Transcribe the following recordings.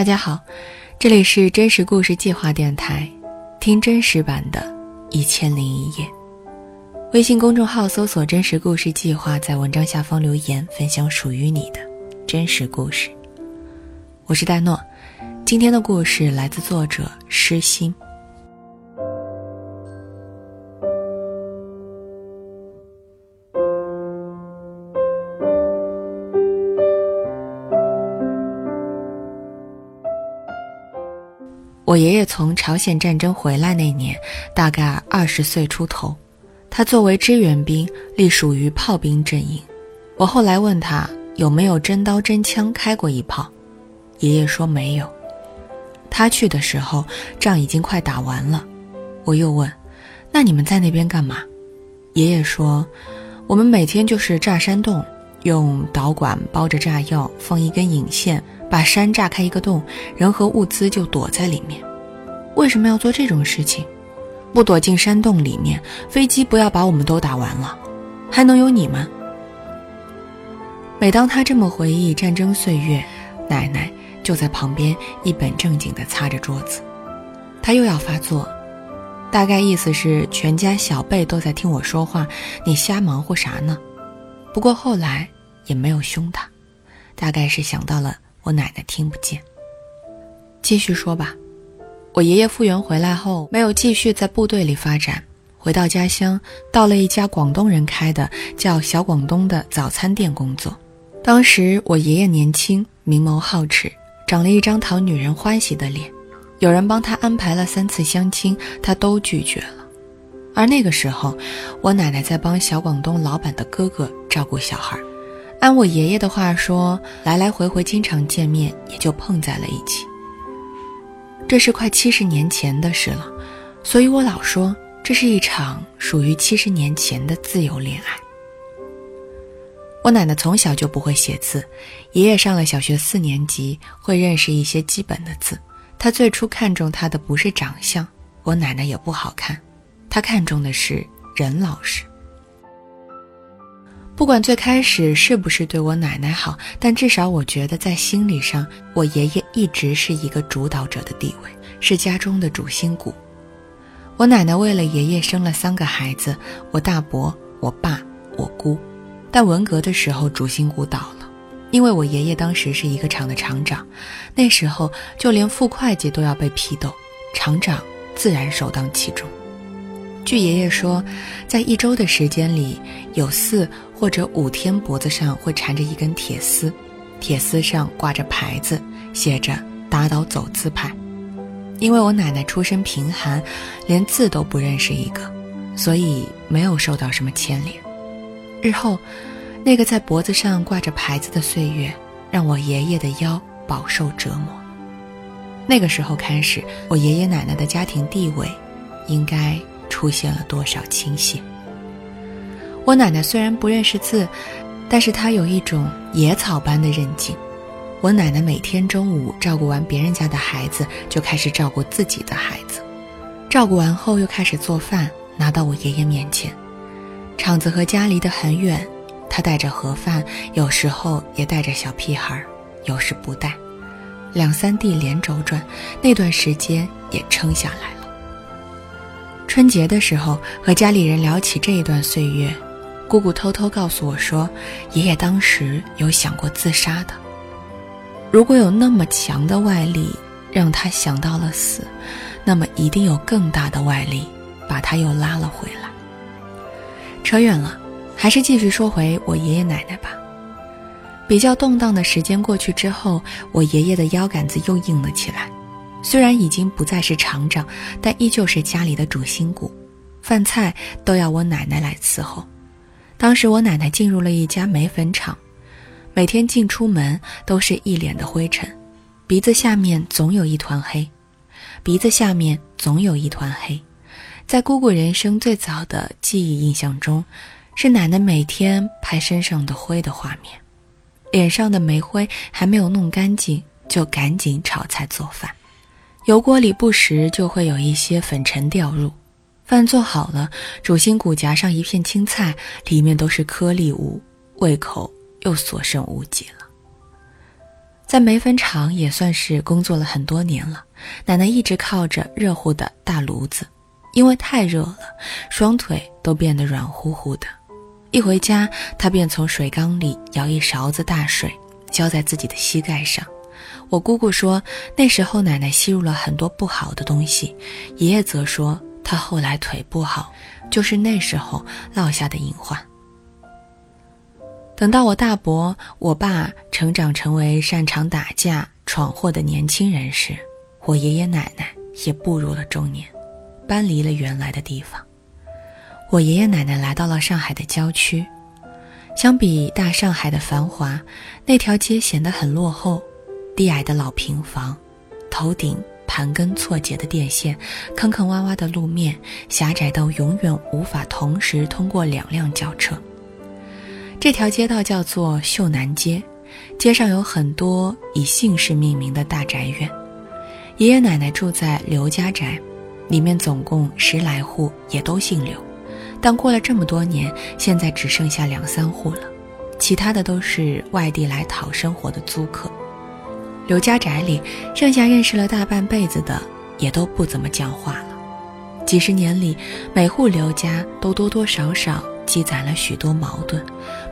大家好，这里是真实故事计划电台，听真实版的《一千零一夜》。微信公众号搜索“真实故事计划”，在文章下方留言分享属于你的真实故事。我是戴诺，今天的故事来自作者诗心。我爷爷从朝鲜战争回来那年，大概二十岁出头。他作为支援兵，隶属于炮兵阵营。我后来问他有没有真刀真枪开过一炮，爷爷说没有。他去的时候，仗已经快打完了。我又问：“那你们在那边干嘛？”爷爷说：“我们每天就是炸山洞，用导管包着炸药，放一根引线。”把山炸开一个洞，人和物资就躲在里面。为什么要做这种事情？不躲进山洞里面，飞机不要把我们都打完了，还能有你们？每当他这么回忆战争岁月，奶奶就在旁边一本正经地擦着桌子。他又要发作，大概意思是全家小辈都在听我说话，你瞎忙活啥呢？不过后来也没有凶他，大概是想到了。我奶奶听不见。继续说吧。我爷爷复员回来后，没有继续在部队里发展，回到家乡，到了一家广东人开的叫小广东的早餐店工作。当时我爷爷年轻，明眸皓齿，长了一张讨女人欢喜的脸。有人帮他安排了三次相亲，他都拒绝了。而那个时候，我奶奶在帮小广东老板的哥哥照顾小孩。按我爷爷的话说，来来回回经常见面，也就碰在了一起。这是快七十年前的事了，所以我老说这是一场属于七十年前的自由恋爱。我奶奶从小就不会写字，爷爷上了小学四年级，会认识一些基本的字。他最初看中他的不是长相，我奶奶也不好看，他看中的是人老实。不管最开始是不是对我奶奶好，但至少我觉得在心理上，我爷爷一直是一个主导者的地位，是家中的主心骨。我奶奶为了爷爷生了三个孩子，我大伯、我爸、我姑。但文革的时候，主心骨倒了，因为我爷爷当时是一个厂的厂长，那时候就连副会计都要被批斗，厂长自然首当其冲。据爷爷说，在一周的时间里，有四或者五天脖子上会缠着一根铁丝，铁丝上挂着牌子，写着“打倒走资派”。因为我奶奶出身贫寒，连字都不认识一个，所以没有受到什么牵连。日后，那个在脖子上挂着牌子的岁月，让我爷爷的腰饱受折磨。那个时候开始，我爷爷奶奶的家庭地位，应该。出现了多少倾斜？我奶奶虽然不认识字，但是她有一种野草般的韧劲。我奶奶每天中午照顾完别人家的孩子，就开始照顾自己的孩子，照顾完后又开始做饭，拿到我爷爷面前。厂子和家离得很远，她带着盒饭，有时候也带着小屁孩，有时不带，两三地连轴转，那段时间也撑下来了。春节的时候，和家里人聊起这一段岁月，姑姑偷偷告诉我说，爷爷当时有想过自杀的。如果有那么强的外力让他想到了死，那么一定有更大的外力把他又拉了回来。扯远了，还是继续说回我爷爷奶奶吧。比较动荡的时间过去之后，我爷爷的腰杆子又硬了起来。虽然已经不再是厂长，但依旧是家里的主心骨，饭菜都要我奶奶来伺候。当时我奶奶进入了一家煤粉厂，每天进出门都是一脸的灰尘，鼻子下面总有一团黑，鼻子下面总有一团黑。在姑姑人生最早的记忆印象中，是奶奶每天拍身上的灰的画面，脸上的煤灰还没有弄干净，就赶紧炒菜做饭。油锅里不时就会有一些粉尘掉入，饭做好了，主心骨夹上一片青菜，里面都是颗粒物，胃口又所剩无几了。在煤粉厂也算是工作了很多年了。奶奶一直靠着热乎的大炉子，因为太热了，双腿都变得软乎乎的。一回家，她便从水缸里舀一勺子大水，浇在自己的膝盖上。我姑姑说，那时候奶奶吸入了很多不好的东西；爷爷则说，他后来腿不好，就是那时候落下的隐患。等到我大伯、我爸成长成为擅长打架、闯祸的年轻人时，我爷爷奶奶也步入了中年，搬离了原来的地方。我爷爷奶奶来到了上海的郊区，相比大上海的繁华，那条街显得很落后。低矮的老平房，头顶盘根错节的电线，坑坑洼洼的路面，狭窄到永远无法同时通过两辆轿车。这条街道叫做秀南街，街上有很多以姓氏命名的大宅院。爷爷奶奶住在刘家宅，里面总共十来户，也都姓刘。但过了这么多年，现在只剩下两三户了，其他的都是外地来讨生活的租客。刘家宅里，剩下认识了大半辈子的，也都不怎么讲话了。几十年里，每户刘家都多多少少积攒了许多矛盾，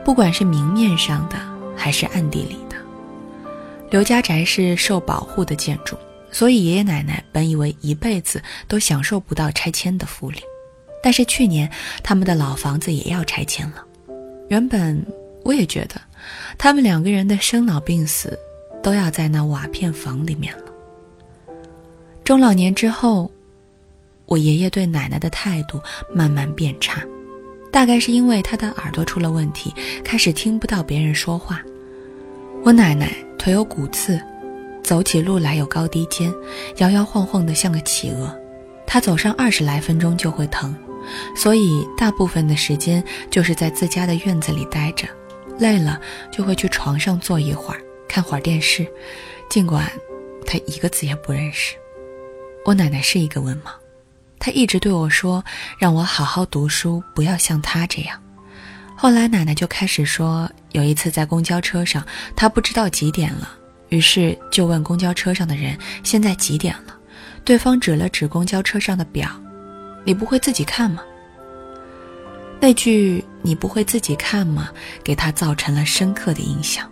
不管是明面上的，还是暗地里的。刘家宅是受保护的建筑，所以爷爷奶奶本以为一辈子都享受不到拆迁的福利。但是去年，他们的老房子也要拆迁了。原本我也觉得，他们两个人的生老病死。都要在那瓦片房里面了。中老年之后，我爷爷对奶奶的态度慢慢变差，大概是因为他的耳朵出了问题，开始听不到别人说话。我奶奶腿有骨刺，走起路来有高低肩，摇摇晃晃的像个企鹅。她走上二十来分钟就会疼，所以大部分的时间就是在自家的院子里待着，累了就会去床上坐一会儿。看会儿电视，尽管他一个字也不认识。我奶奶是一个文盲，她一直对我说，让我好好读书，不要像她这样。后来奶奶就开始说，有一次在公交车上，她不知道几点了，于是就问公交车上的人现在几点了。对方指了指公交车上的表，你不会自己看吗？那句你不会自己看吗？给她造成了深刻的印象。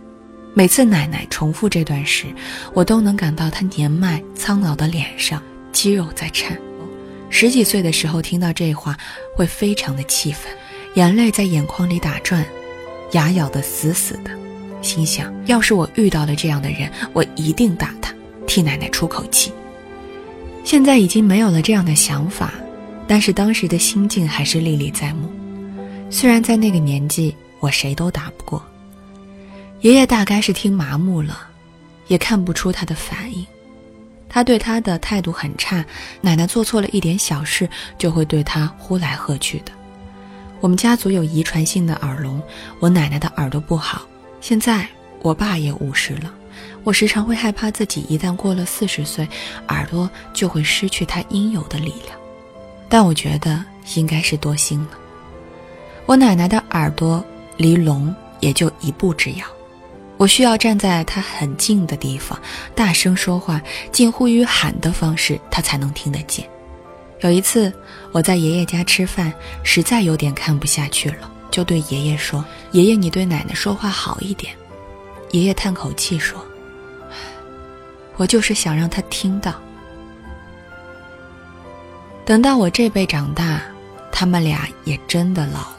每次奶奶重复这段时，我都能感到她年迈苍老的脸上肌肉在颤。十几岁的时候听到这话，会非常的气愤，眼泪在眼眶里打转，牙咬得死死的，心想：要是我遇到了这样的人，我一定打他，替奶奶出口气。现在已经没有了这样的想法，但是当时的心境还是历历在目。虽然在那个年纪，我谁都打不过。爷爷大概是听麻木了，也看不出他的反应。他对他的态度很差。奶奶做错了一点小事，就会对他呼来喝去的。我们家族有遗传性的耳聋，我奶奶的耳朵不好。现在我爸也五十了，我时常会害怕自己一旦过了四十岁，耳朵就会失去它应有的力量。但我觉得应该是多心了。我奶奶的耳朵离聋也就一步之遥。我需要站在他很近的地方，大声说话，近乎于喊的方式，他才能听得见。有一次，我在爷爷家吃饭，实在有点看不下去了，就对爷爷说：“爷爷，你对奶奶说话好一点。”爷爷叹口气说：“我就是想让他听到。”等到我这辈长大，他们俩也真的老了。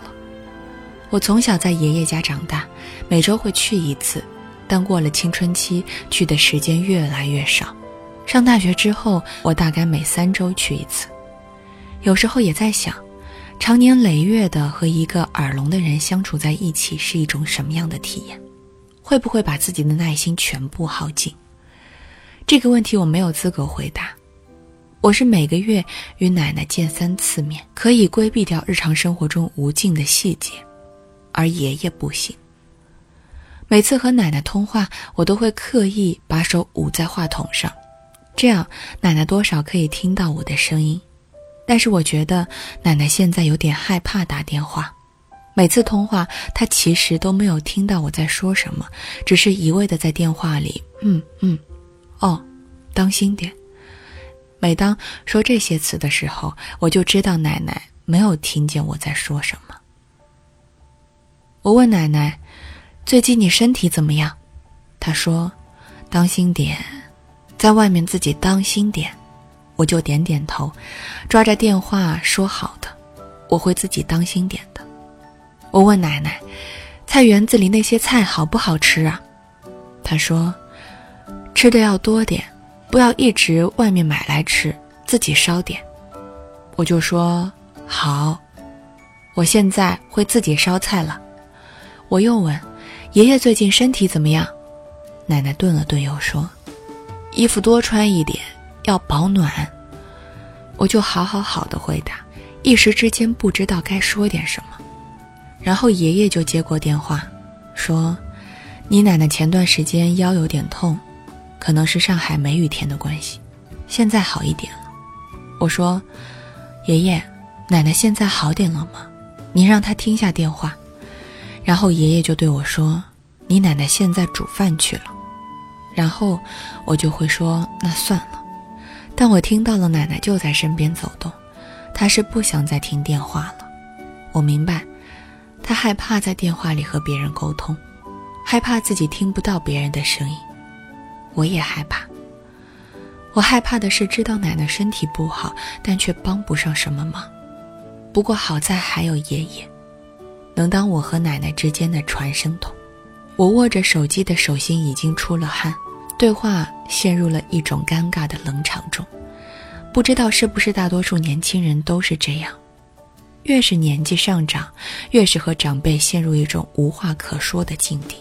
我从小在爷爷家长大，每周会去一次，但过了青春期，去的时间越来越少。上大学之后，我大概每三周去一次。有时候也在想，长年累月的和一个耳聋的人相处在一起是一种什么样的体验？会不会把自己的耐心全部耗尽？这个问题我没有资格回答。我是每个月与奶奶见三次面，可以规避掉日常生活中无尽的细节。而爷爷不行。每次和奶奶通话，我都会刻意把手捂在话筒上，这样奶奶多少可以听到我的声音。但是我觉得奶奶现在有点害怕打电话，每次通话，她其实都没有听到我在说什么，只是一味的在电话里，嗯嗯，哦，当心点。每当说这些词的时候，我就知道奶奶没有听见我在说什么。我问奶奶：“最近你身体怎么样？”她说：“当心点，在外面自己当心点。”我就点点头，抓着电话说：“好的，我会自己当心点的。”我问奶奶：“菜园子里那些菜好不好吃啊？”她说：“吃的要多点。”不要一直外面买来吃，自己烧点。我就说好，我现在会自己烧菜了。我又问爷爷最近身体怎么样？奶奶顿了顿，又说衣服多穿一点，要保暖。我就好好好的回答，一时之间不知道该说点什么。然后爷爷就接过电话，说：“你奶奶前段时间腰有点痛。”可能是上海梅雨天的关系，现在好一点了。我说：“爷爷，奶奶现在好点了吗？您让她听下电话。”然后爷爷就对我说：“你奶奶现在煮饭去了。”然后我就会说：“那算了。”但我听到了奶奶就在身边走动，她是不想再听电话了。我明白，她害怕在电话里和别人沟通，害怕自己听不到别人的声音。我也害怕。我害怕的是知道奶奶身体不好，但却帮不上什么忙。不过好在还有爷爷，能当我和奶奶之间的传声筒。我握着手机的手心已经出了汗，对话陷入了一种尴尬的冷场中。不知道是不是大多数年轻人都是这样，越是年纪上涨，越是和长辈陷入一种无话可说的境地。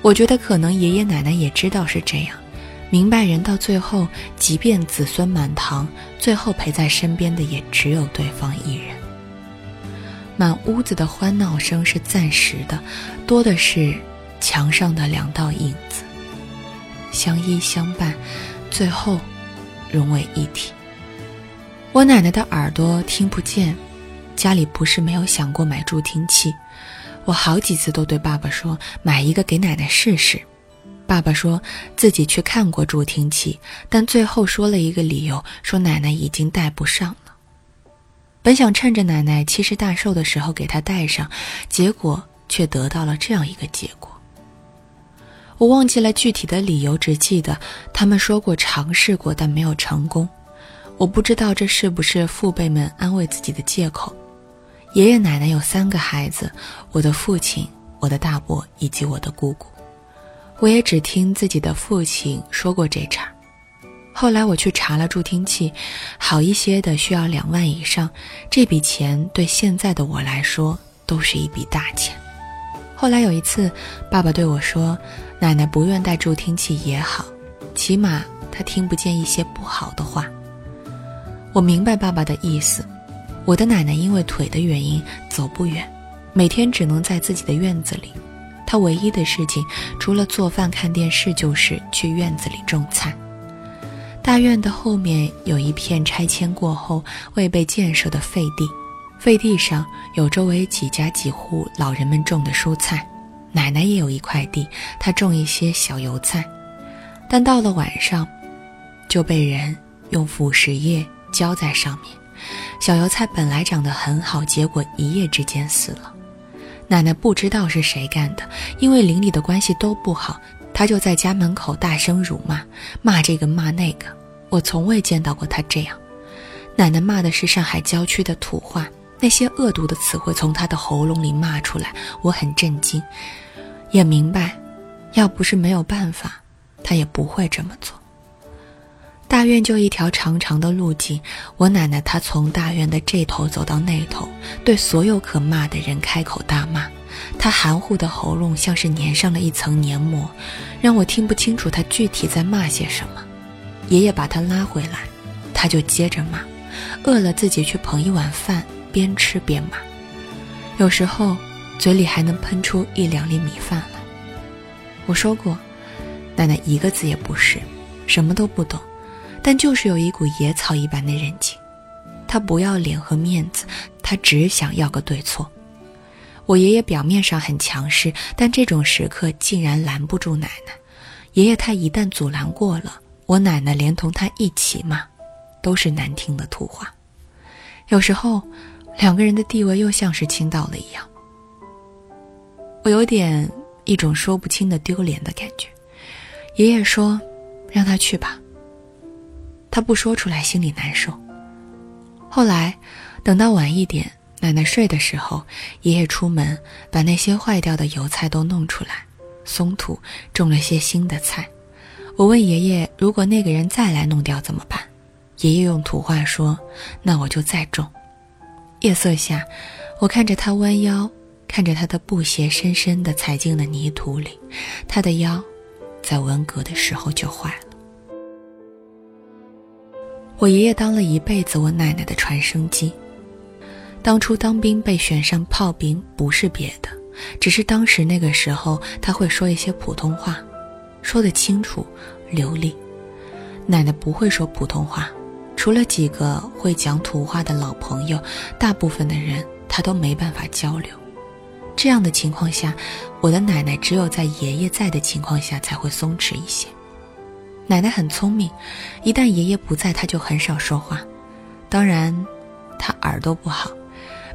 我觉得可能爷爷奶奶也知道是这样，明白人到最后，即便子孙满堂，最后陪在身边的也只有对方一人。满屋子的欢闹声是暂时的，多的是墙上的两道影子，相依相伴，最后融为一体。我奶奶的耳朵听不见，家里不是没有想过买助听器。我好几次都对爸爸说买一个给奶奶试试，爸爸说自己去看过助听器，但最后说了一个理由，说奶奶已经戴不上。本想趁着奶奶七十大寿的时候给她戴上，结果却得到了这样一个结果。我忘记了具体的理由，只记得他们说过尝试过，但没有成功。我不知道这是不是父辈们安慰自己的借口。爷爷奶奶有三个孩子，我的父亲、我的大伯以及我的姑姑。我也只听自己的父亲说过这茬。后来我去查了助听器，好一些的需要两万以上，这笔钱对现在的我来说都是一笔大钱。后来有一次，爸爸对我说：“奶奶不愿戴助听器也好，起码她听不见一些不好的话。”我明白爸爸的意思。我的奶奶因为腿的原因走不远，每天只能在自己的院子里。她唯一的事情除了做饭看电视，就是去院子里种菜。大院的后面有一片拆迁过后未被建设的废地，废地上有周围几家几户老人们种的蔬菜。奶奶也有一块地，她种一些小油菜，但到了晚上，就被人用腐蚀液浇在上面。小油菜本来长得很好，结果一夜之间死了。奶奶不知道是谁干的，因为邻里的关系都不好，他就在家门口大声辱骂，骂这个骂那个。我从未见到过他这样。奶奶骂的是上海郊区的土话，那些恶毒的词汇从她的喉咙里骂出来，我很震惊，也明白，要不是没有办法，她也不会这么做。大院就一条长长的路径，我奶奶她从大院的这头走到那头，对所有可骂的人开口大骂。他含糊的喉咙像是粘上了一层黏膜，让我听不清楚他具体在骂些什么。爷爷把他拉回来，他就接着骂，饿了自己去捧一碗饭，边吃边骂。有时候嘴里还能喷出一两粒米饭来。我说过，奶奶一个字也不识，什么都不懂。但就是有一股野草一般的韧劲，他不要脸和面子，他只想要个对错。我爷爷表面上很强势，但这种时刻竟然拦不住奶奶。爷爷他一旦阻拦过了，我奶奶连同他一起骂，都是难听的土话。有时候，两个人的地位又像是倾倒了一样。我有点一种说不清的丢脸的感觉。爷爷说：“让他去吧。”他不说出来，心里难受。后来，等到晚一点，奶奶睡的时候，爷爷出门把那些坏掉的油菜都弄出来，松土种了些新的菜。我问爷爷：“如果那个人再来弄掉怎么办？”爷爷用土话说：“那我就再种。”夜色下，我看着他弯腰，看着他的布鞋深深地踩进了泥土里，他的腰，在文革的时候就坏了。我爷爷当了一辈子我奶奶的传声机。当初当兵被选上炮兵，不是别的，只是当时那个时候他会说一些普通话，说得清楚流利。奶奶不会说普通话，除了几个会讲土话的老朋友，大部分的人他都没办法交流。这样的情况下，我的奶奶只有在爷爷在的情况下才会松弛一些。奶奶很聪明，一旦爷爷不在，她就很少说话。当然，她耳朵不好，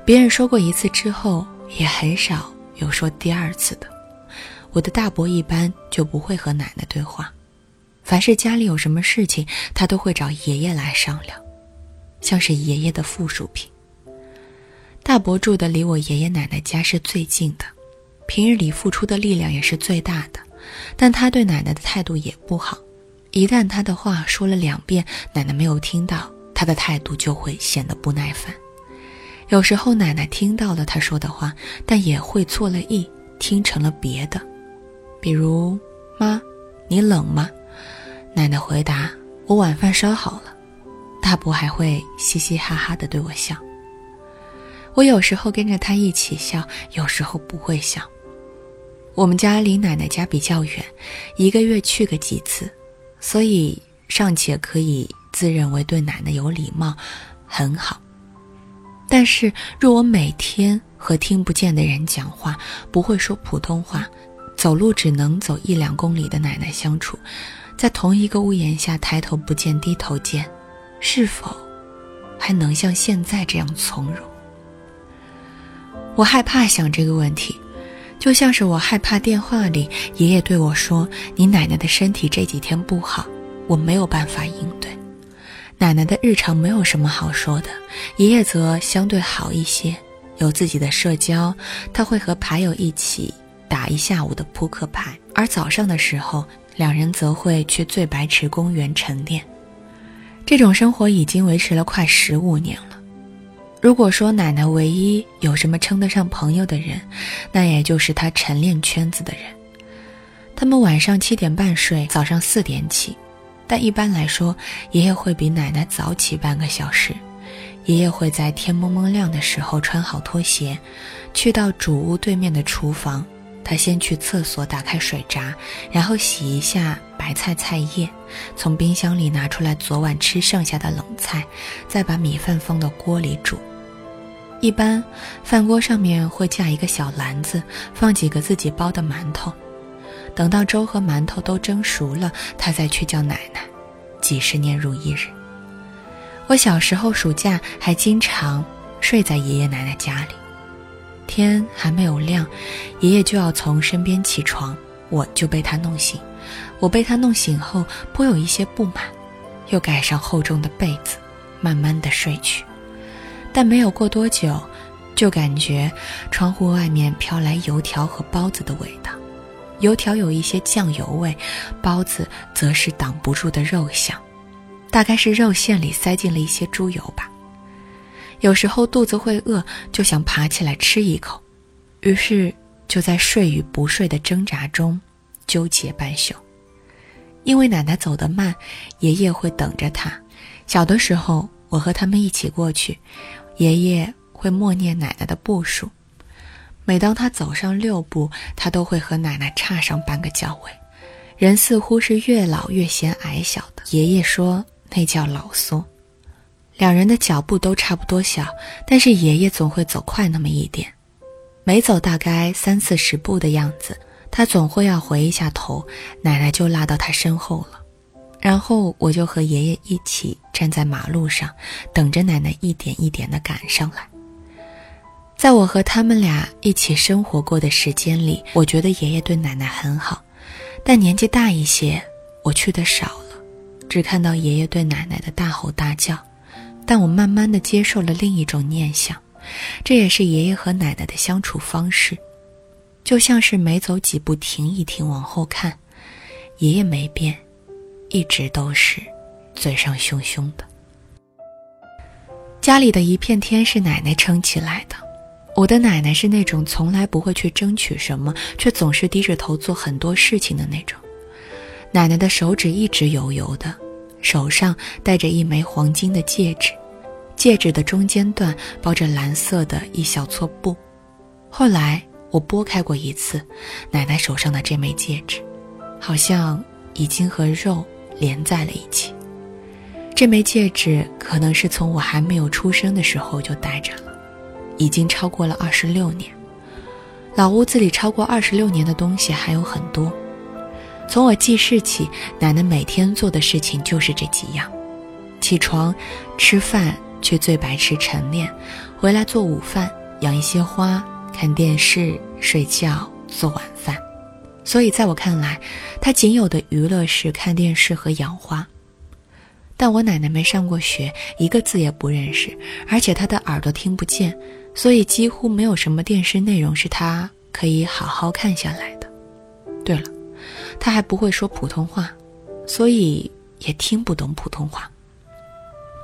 别人说过一次之后，也很少有说第二次的。我的大伯一般就不会和奶奶对话，凡是家里有什么事情，他都会找爷爷来商量，像是爷爷的附属品。大伯住的离我爷爷奶奶家是最近的，平日里付出的力量也是最大的，但他对奶奶的态度也不好。一旦他的话说了两遍，奶奶没有听到，他的态度就会显得不耐烦。有时候奶奶听到了他说的话，但也会错了意，听成了别的。比如，妈，你冷吗？奶奶回答：“我晚饭烧好了。”大伯还会嘻嘻哈哈地对我笑。我有时候跟着他一起笑，有时候不会笑。我们家离奶奶家比较远，一个月去个几次。所以尚且可以自认为对奶奶有礼貌，很好。但是若我每天和听不见的人讲话，不会说普通话，走路只能走一两公里的奶奶相处，在同一个屋檐下抬头不见低头见，是否还能像现在这样从容？我害怕想这个问题。就像是我害怕电话里爷爷对我说：“你奶奶的身体这几天不好，我没有办法应对。”奶奶的日常没有什么好说的，爷爷则相对好一些，有自己的社交，他会和牌友一起打一下午的扑克牌，而早上的时候，两人则会去醉白池公园晨练。这种生活已经维持了快十五年了。如果说奶奶唯一有什么称得上朋友的人，那也就是她晨练圈子的人。他们晚上七点半睡，早上四点起，但一般来说，爷爷会比奶奶早起半个小时。爷爷会在天蒙蒙亮的时候穿好拖鞋，去到主屋对面的厨房。他先去厕所打开水闸，然后洗一下白菜菜叶，从冰箱里拿出来昨晚吃剩下的冷菜，再把米饭放到锅里煮。一般饭锅上面会架一个小篮子，放几个自己包的馒头。等到粥和馒头都蒸熟了，他再去叫奶奶。几十年如一日。我小时候暑假还经常睡在爷爷奶奶家里。天还没有亮，爷爷就要从身边起床，我就被他弄醒。我被他弄醒后，颇有一些不满，又盖上厚重的被子，慢慢的睡去。但没有过多久，就感觉窗户外面飘来油条和包子的味道。油条有一些酱油味，包子则是挡不住的肉香，大概是肉馅里塞进了一些猪油吧。有时候肚子会饿，就想爬起来吃一口，于是就在睡与不睡的挣扎中纠结半宿。因为奶奶走得慢，爷爷会等着她。小的时候，我和他们一起过去，爷爷会默念奶奶的步数。每当他走上六步，他都会和奶奶差上半个脚位。人似乎是越老越显矮小的，爷爷说那叫老缩。两人的脚步都差不多小，但是爷爷总会走快那么一点。每走大概三四十步的样子，他总会要回一下头，奶奶就拉到他身后了。然后我就和爷爷一起站在马路上，等着奶奶一点一点的赶上来。在我和他们俩一起生活过的时间里，我觉得爷爷对奶奶很好，但年纪大一些，我去的少了，只看到爷爷对奶奶的大吼大叫。但我慢慢的接受了另一种念想，这也是爷爷和奶奶的相处方式，就像是每走几步停一停，往后看，爷爷没变。一直都是嘴上凶凶的。家里的一片天是奶奶撑起来的。我的奶奶是那种从来不会去争取什么，却总是低着头做很多事情的那种。奶奶的手指一直油油的，手上戴着一枚黄金的戒指，戒指的中间段包着蓝色的一小撮布。后来我拨开过一次，奶奶手上的这枚戒指，好像已经和肉。连在了一起。这枚戒指可能是从我还没有出生的时候就戴着了，已经超过了二十六年。老屋子里超过二十六年的东西还有很多。从我记事起，奶奶每天做的事情就是这几样：起床、吃饭、去最白池晨练，回来做午饭、养一些花、看电视、睡觉、做晚饭。所以，在我看来，他仅有的娱乐是看电视和养花。但我奶奶没上过学，一个字也不认识，而且她的耳朵听不见，所以几乎没有什么电视内容是他可以好好看下来的。对了，他还不会说普通话，所以也听不懂普通话。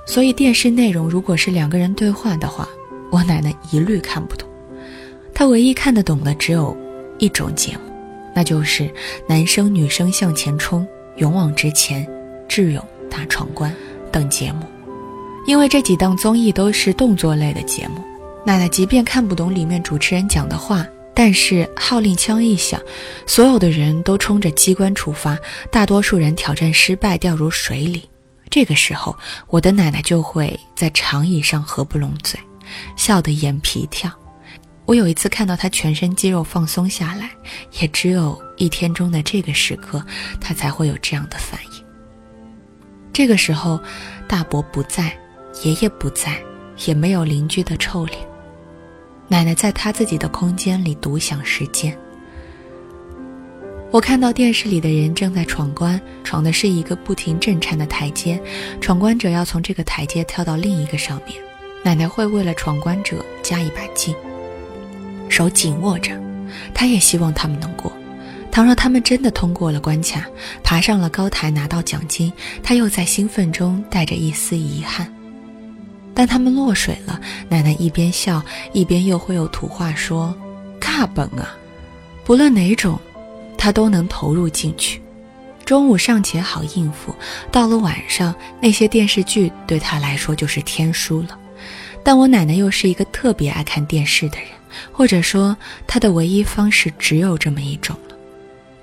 所以电视内容如果是两个人对话的话，我奶奶一律看不懂。她唯一看得懂的只有一种节目。那就是男生女生向前冲，勇往直前，智勇大闯关等节目，因为这几档综艺都是动作类的节目。奶奶即便看不懂里面主持人讲的话，但是号令枪一响，所有的人都冲着机关出发，大多数人挑战失败掉入水里。这个时候，我的奶奶就会在长椅上合不拢嘴，笑得眼皮跳。我有一次看到他全身肌肉放松下来，也只有一天中的这个时刻，他才会有这样的反应。这个时候，大伯不在，爷爷不在，也没有邻居的臭脸。奶奶在她自己的空间里独享时间。我看到电视里的人正在闯关，闯的是一个不停震颤的台阶，闯关者要从这个台阶跳到另一个上面。奶奶会为了闯关者加一把劲。手紧握着，她也希望他们能过。倘若他们真的通过了关卡，爬上了高台拿到奖金，她又在兴奋中带着一丝遗憾。但他们落水了，奶奶一边笑，一边又会有土话说：“卡本啊！”不论哪种，他都能投入进去。中午尚且好应付，到了晚上，那些电视剧对他来说就是天书了。但我奶奶又是一个特别爱看电视的人。或者说，她的唯一方式只有这么一种了。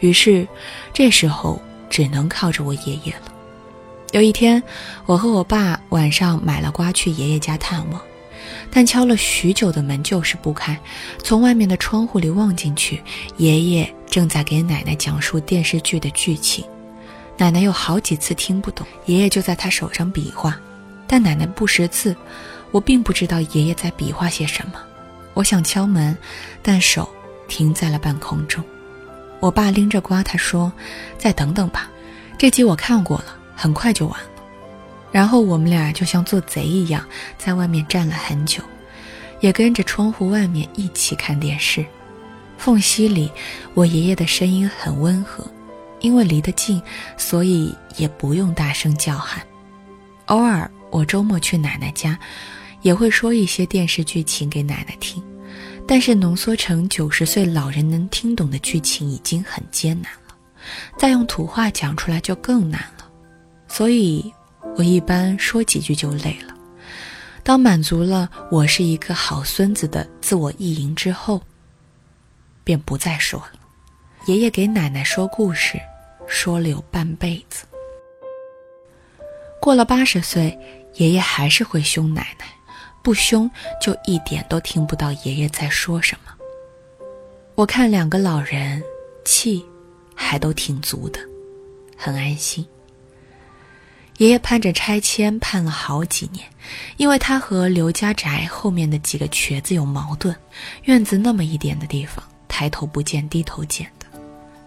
于是，这时候只能靠着我爷爷了。有一天，我和我爸晚上买了瓜去爷爷家探望，但敲了许久的门就是不开。从外面的窗户里望进去，爷爷正在给奶奶讲述电视剧的剧情。奶奶有好几次听不懂，爷爷就在他手上比划，但奶奶不识字，我并不知道爷爷在比划些什么。我想敲门，但手停在了半空中。我爸拎着瓜，他说：“再等等吧，这集我看过了，很快就完了。”然后我们俩就像做贼一样，在外面站了很久，也跟着窗户外面一起看电视。缝隙里，我爷爷的声音很温和，因为离得近，所以也不用大声叫喊。偶尔，我周末去奶奶家。也会说一些电视剧情给奶奶听，但是浓缩成九十岁老人能听懂的剧情已经很艰难了，再用土话讲出来就更难了，所以我一般说几句就累了。当满足了我是一个好孙子的自我意淫之后，便不再说了。爷爷给奶奶说故事，说了有半辈子。过了八十岁，爷爷还是会凶奶奶。不凶，就一点都听不到爷爷在说什么。我看两个老人气还都挺足的，很安心。爷爷盼着拆迁，盼了好几年，因为他和刘家宅后面的几个瘸子有矛盾。院子那么一点的地方，抬头不见低头见的。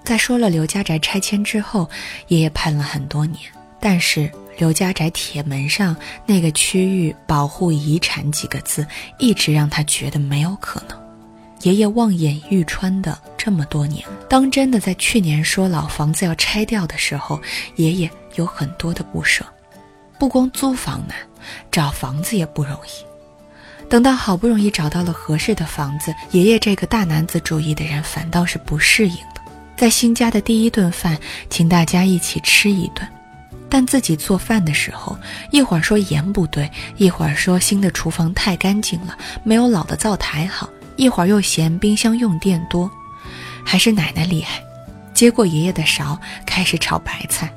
在说了刘家宅拆迁之后，爷爷盼了很多年，但是刘家宅铁门上那个区域保护遗产几个字，一直让他觉得没有可能。爷爷望眼欲穿的这么多年，当真的在去年说老房子要拆掉的时候，爷爷。有很多的不舍，不光租房难，找房子也不容易。等到好不容易找到了合适的房子，爷爷这个大男子主义的人反倒是不适应的。在新家的第一顿饭，请大家一起吃一顿，但自己做饭的时候，一会儿说盐不对，一会儿说新的厨房太干净了，没有老的灶台好，一会儿又嫌冰箱用电多。还是奶奶厉害，接过爷爷的勺，开始炒白菜。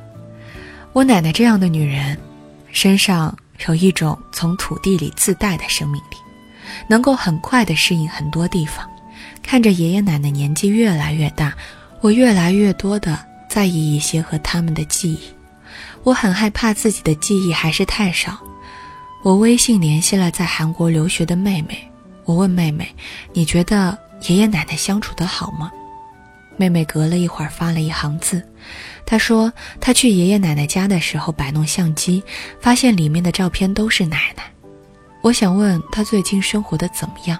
我奶奶这样的女人，身上有一种从土地里自带的生命力，能够很快地适应很多地方。看着爷爷奶奶年纪越来越大，我越来越多地在意一些和他们的记忆。我很害怕自己的记忆还是太少。我微信联系了在韩国留学的妹妹，我问妹妹：“你觉得爷爷奶奶相处得好吗？”妹妹隔了一会儿发了一行字。他说，他去爷爷奶奶家的时候摆弄相机，发现里面的照片都是奶奶。我想问他最近生活的怎么样。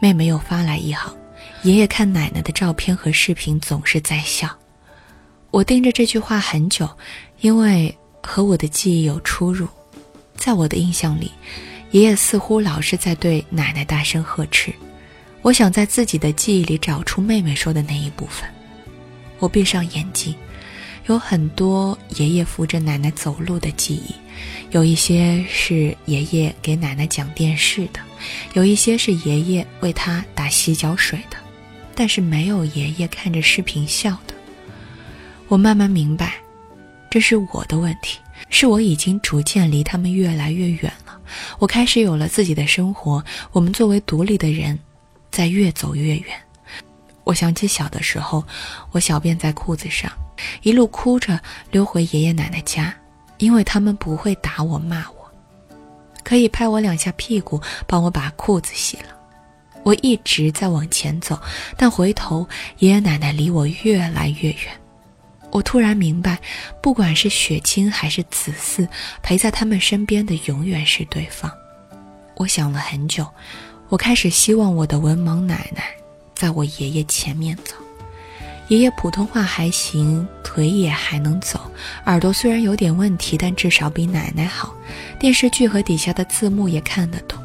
妹妹又发来一行：爷爷看奶奶的照片和视频总是在笑。我盯着这句话很久，因为和我的记忆有出入。在我的印象里，爷爷似乎老是在对奶奶大声呵斥。我想在自己的记忆里找出妹妹说的那一部分。我闭上眼睛。有很多爷爷扶着奶奶走路的记忆，有一些是爷爷给奶奶讲电视的，有一些是爷爷为他打洗脚水的，但是没有爷爷看着视频笑的。我慢慢明白，这是我的问题，是我已经逐渐离他们越来越远了。我开始有了自己的生活，我们作为独立的人，在越走越远。我想起小的时候，我小便在裤子上。一路哭着溜回爷爷奶奶家，因为他们不会打我骂我，可以拍我两下屁股，帮我把裤子洗了。我一直在往前走，但回头爷爷奶奶离我越来越远。我突然明白，不管是血亲还是子嗣，陪在他们身边的永远是对方。我想了很久，我开始希望我的文盲奶奶在我爷爷前面走。爷爷普通话还行，腿也还能走，耳朵虽然有点问题，但至少比奶奶好。电视剧和底下的字幕也看得懂。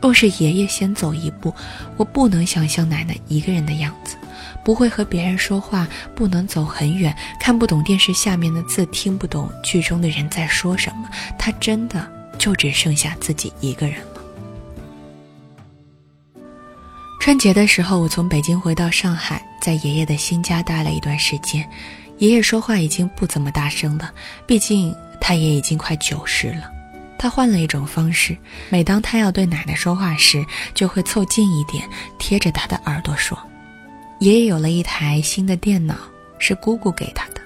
若是爷爷先走一步，我不能想象奶奶一个人的样子，不会和别人说话，不能走很远，看不懂电视下面的字，听不懂剧中的人在说什么。他真的就只剩下自己一个人了。春节的时候，我从北京回到上海，在爷爷的新家待了一段时间。爷爷说话已经不怎么大声了，毕竟他也已经快九十了。他换了一种方式，每当他要对奶奶说话时，就会凑近一点，贴着他的耳朵说。爷爷有了一台新的电脑，是姑姑给他的，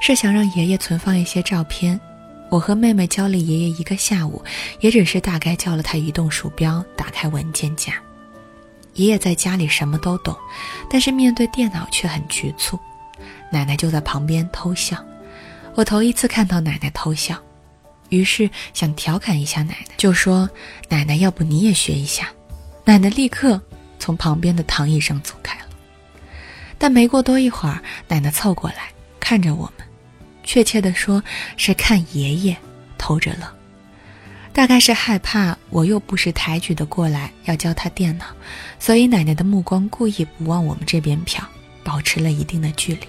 是想让爷爷存放一些照片。我和妹妹教了爷爷一个下午，也只是大概教了他移动鼠标，打开文件夹。爷爷在家里什么都懂，但是面对电脑却很局促。奶奶就在旁边偷笑，我头一次看到奶奶偷笑，于是想调侃一下奶奶，就说：“奶奶，要不你也学一下？”奶奶立刻从旁边的躺椅上走开了。但没过多一会儿，奶奶凑过来看着我们，确切的说是看爷爷偷着乐。大概是害怕我又不识抬举的过来要教他电脑，所以奶奶的目光故意不往我们这边瞟，保持了一定的距离。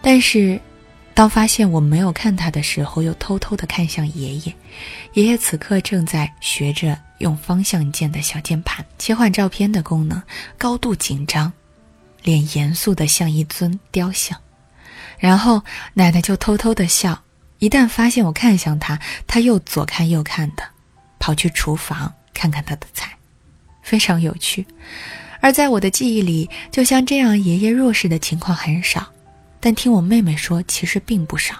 但是，当发现我没有看他的时候，又偷偷的看向爷爷。爷爷此刻正在学着用方向键的小键盘切换照片的功能，高度紧张，脸严肃的像一尊雕像。然后奶奶就偷偷的笑。一旦发现我看向他，他又左看右看的，跑去厨房看看他的菜，非常有趣。而在我的记忆里，就像这样爷爷弱势的情况很少，但听我妹妹说，其实并不少。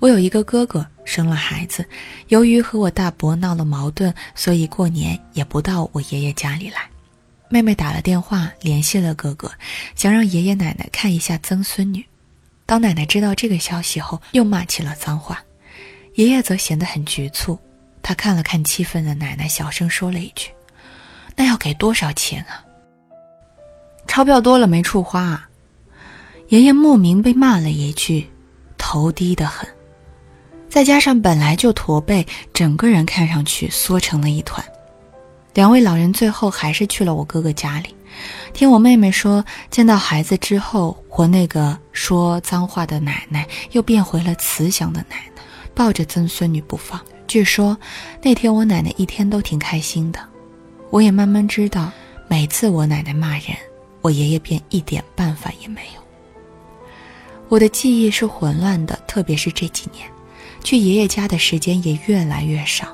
我有一个哥哥生了孩子，由于和我大伯闹了矛盾，所以过年也不到我爷爷家里来。妹妹打了电话联系了哥哥，想让爷爷奶奶看一下曾孙女。当奶奶知道这个消息后，又骂起了脏话。爷爷则显得很局促，他看了看气愤的奶奶，小声说了一句：“那要给多少钱啊？”钞票多了没处花啊！爷爷莫名被骂了一句，头低得很，再加上本来就驼背，整个人看上去缩成了一团。两位老人最后还是去了我哥哥家里。听我妹妹说，见到孩子之后，我那个说脏话的奶奶又变回了慈祥的奶奶，抱着曾孙女不放。据说那天我奶奶一天都挺开心的。我也慢慢知道，每次我奶奶骂人，我爷爷便一点办法也没有。我的记忆是混乱的，特别是这几年，去爷爷家的时间也越来越少。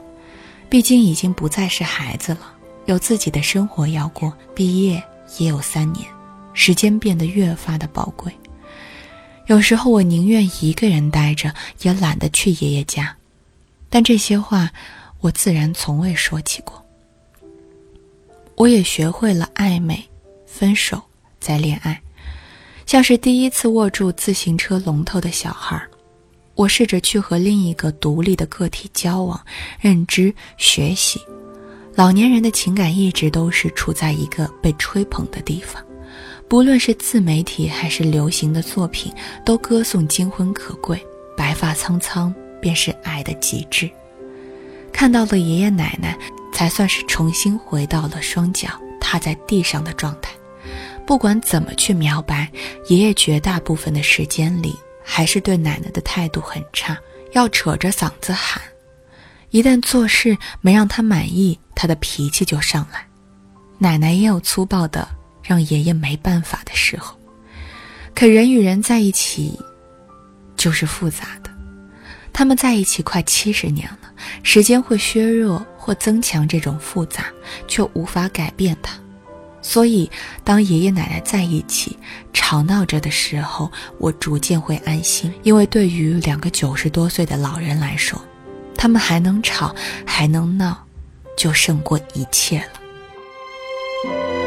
毕竟已经不再是孩子了，有自己的生活要过，毕业也有三年，时间变得越发的宝贵。有时候我宁愿一个人待着，也懒得去爷爷家。但这些话，我自然从未说起过。我也学会了暧昧、分手、再恋爱，像是第一次握住自行车龙头的小孩。我试着去和另一个独立的个体交往、认知、学习。老年人的情感一直都是处在一个被吹捧的地方，不论是自媒体还是流行的作品，都歌颂金婚可贵，白发苍苍便是爱的极致。看到了爷爷奶奶，才算是重新回到了双脚踏在地上的状态。不管怎么去描白，爷爷绝大部分的时间里。还是对奶奶的态度很差，要扯着嗓子喊。一旦做事没让他满意，他的脾气就上来。奶奶也有粗暴的让爷爷没办法的时候。可人与人在一起，就是复杂的。他们在一起快七十年了，时间会削弱或增强这种复杂，却无法改变它。所以，当爷爷奶奶在一起吵闹着的时候，我逐渐会安心，因为对于两个九十多岁的老人来说，他们还能吵，还能闹，就胜过一切了。